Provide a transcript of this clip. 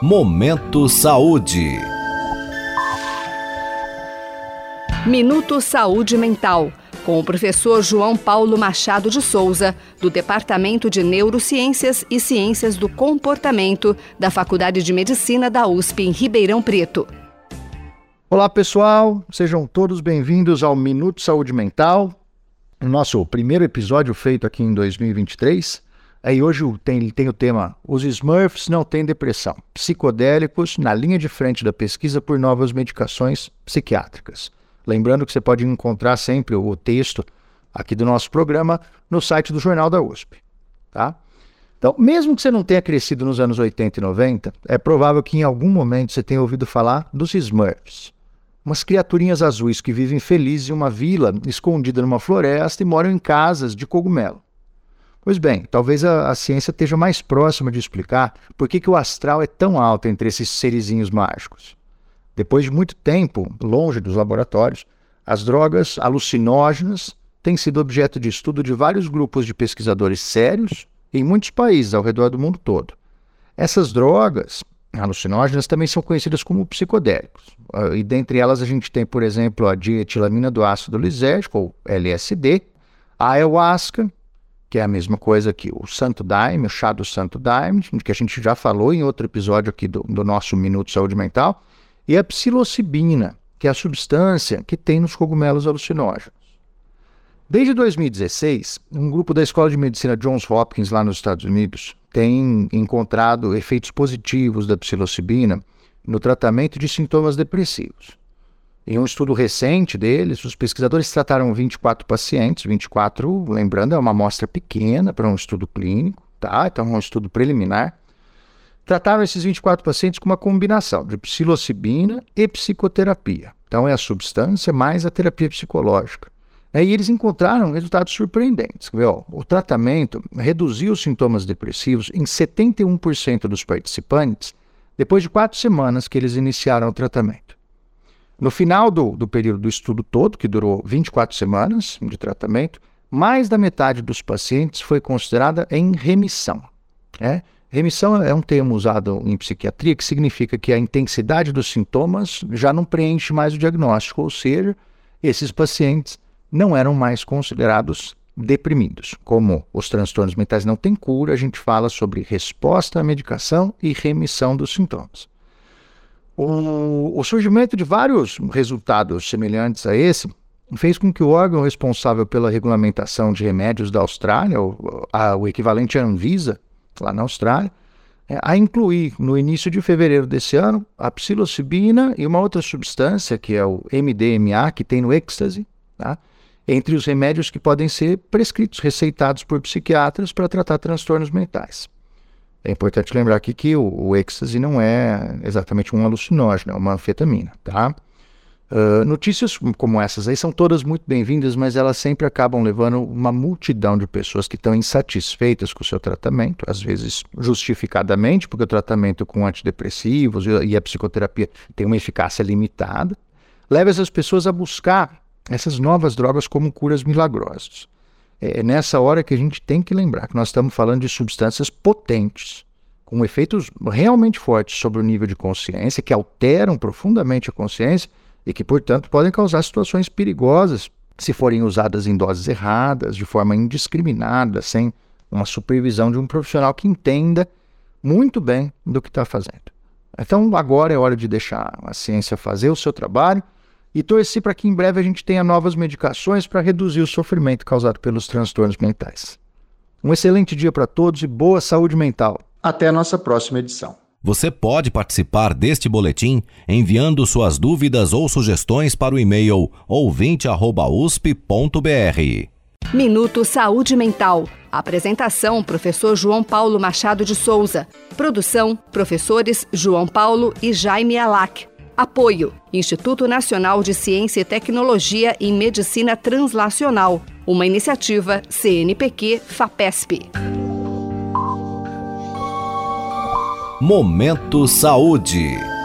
Momento Saúde. Minuto Saúde Mental, com o professor João Paulo Machado de Souza, do Departamento de Neurociências e Ciências do Comportamento da Faculdade de Medicina da USP em Ribeirão Preto. Olá, pessoal, sejam todos bem-vindos ao Minuto Saúde Mental, o nosso primeiro episódio feito aqui em 2023. Aí hoje tem, tem o tema Os Smurfs não têm depressão. Psicodélicos na linha de frente da pesquisa por novas medicações psiquiátricas. Lembrando que você pode encontrar sempre o texto aqui do nosso programa no site do Jornal da USP. Tá? Então, mesmo que você não tenha crescido nos anos 80 e 90, é provável que em algum momento você tenha ouvido falar dos Smurfs. Umas criaturinhas azuis que vivem felizes em uma vila escondida numa floresta e moram em casas de cogumelo. Pois bem, talvez a, a, ciência esteja mais próxima de explicar por que, que o astral é tão alto entre esses serizinhos mágicos. Depois de muito tempo longe dos laboratórios, as drogas alucinógenas têm sido objeto de estudo de vários grupos de pesquisadores sérios em muitos países ao redor do mundo todo. Essas drogas alucinógenas também são conhecidas como psicodélicos. Ah, e dentre elas a gente tem, por exemplo, a dietilamina do ácido lisérgico, ou LSD, a ayahuasca, que é a mesma coisa que o Santo Daime, o chá do Santo Daime, que a gente já falou em outro episódio aqui do, do nosso Minuto Saúde Mental, e a psilocibina, que é a substância que tem nos cogumelos alucinógenos. Desde 2016, um grupo da Escola de Medicina Johns Hopkins, lá nos Estados Unidos, tem encontrado efeitos positivos da psilocibina no tratamento de sintomas depressivos. Em um estudo recente deles, os pesquisadores trataram 24 pacientes, 24, lembrando, é uma amostra pequena para um estudo clínico, tá? Então é um estudo preliminar. Trataram esses 24 pacientes com uma combinação de psilocibina e psicoterapia. Então é a substância mais a terapia psicológica. E eles encontraram resultados surpreendentes. O tratamento reduziu os sintomas depressivos em 71% dos participantes depois de quatro semanas que eles iniciaram o tratamento. No final do, do período do estudo todo, que durou 24 semanas de tratamento, mais da metade dos pacientes foi considerada em remissão. É? Remissão é um termo usado em psiquiatria que significa que a intensidade dos sintomas já não preenche mais o diagnóstico, ou seja, esses pacientes não eram mais considerados deprimidos. Como os transtornos mentais não têm cura, a gente fala sobre resposta à medicação e remissão dos sintomas. O, surgimento de vários resultados semelhantes a esse fez com que o órgão responsável pela regulamentação de remédios da Austrália, o equivalente à Anvisa, lá na Austrália, é, a incluir no início de fevereiro desse ano a psilocibina e uma outra substância, que é o MDMA, que tem no êxtase, tá? entre os remédios que podem ser prescritos, receitados por psiquiatras para tratar transtornos mentais. É importante lembrar aqui que o, o êxtase não é exatamente um alucinógeno, é uma anfetamina, tá? Uh, notícias como essas aí são todas muito bem-vindas, mas elas sempre acabam levando uma multidão de pessoas que estão insatisfeitas com o seu tratamento, às vezes justificadamente, porque o tratamento com antidepressivos e a psicoterapia tem uma eficácia limitada, leva essas pessoas a buscar essas novas drogas como curas milagrosas. É nessa hora que a gente tem que lembrar que nós estamos falando de substâncias potentes, com efeitos realmente fortes sobre o nível de consciência, que alteram profundamente a consciência e que, portanto, podem causar situações perigosas se forem usadas em doses erradas, de forma indiscriminada, sem uma supervisão de um profissional que entenda muito bem do que está fazendo. Então, agora é hora de deixar a ciência fazer o seu trabalho e torci para que em breve a gente tenha novas medicações para reduzir o sofrimento causado pelos transtornos mentais. Um excelente dia para todos e boa saúde mental. Até a nossa próxima edição. Você pode participar deste boletim enviando suas dúvidas ou sugestões para o e-mail ouvinte@usp.br. Minuto Saúde Mental. Apresentação: Professor João Paulo Machado de Souza. Produção: Professores João Paulo e Jaime Alac. Apoio: Instituto Nacional de Ciência e Tecnologia em Medicina Translacional, uma iniciativa CNPq-FAPESP. Momento Saúde.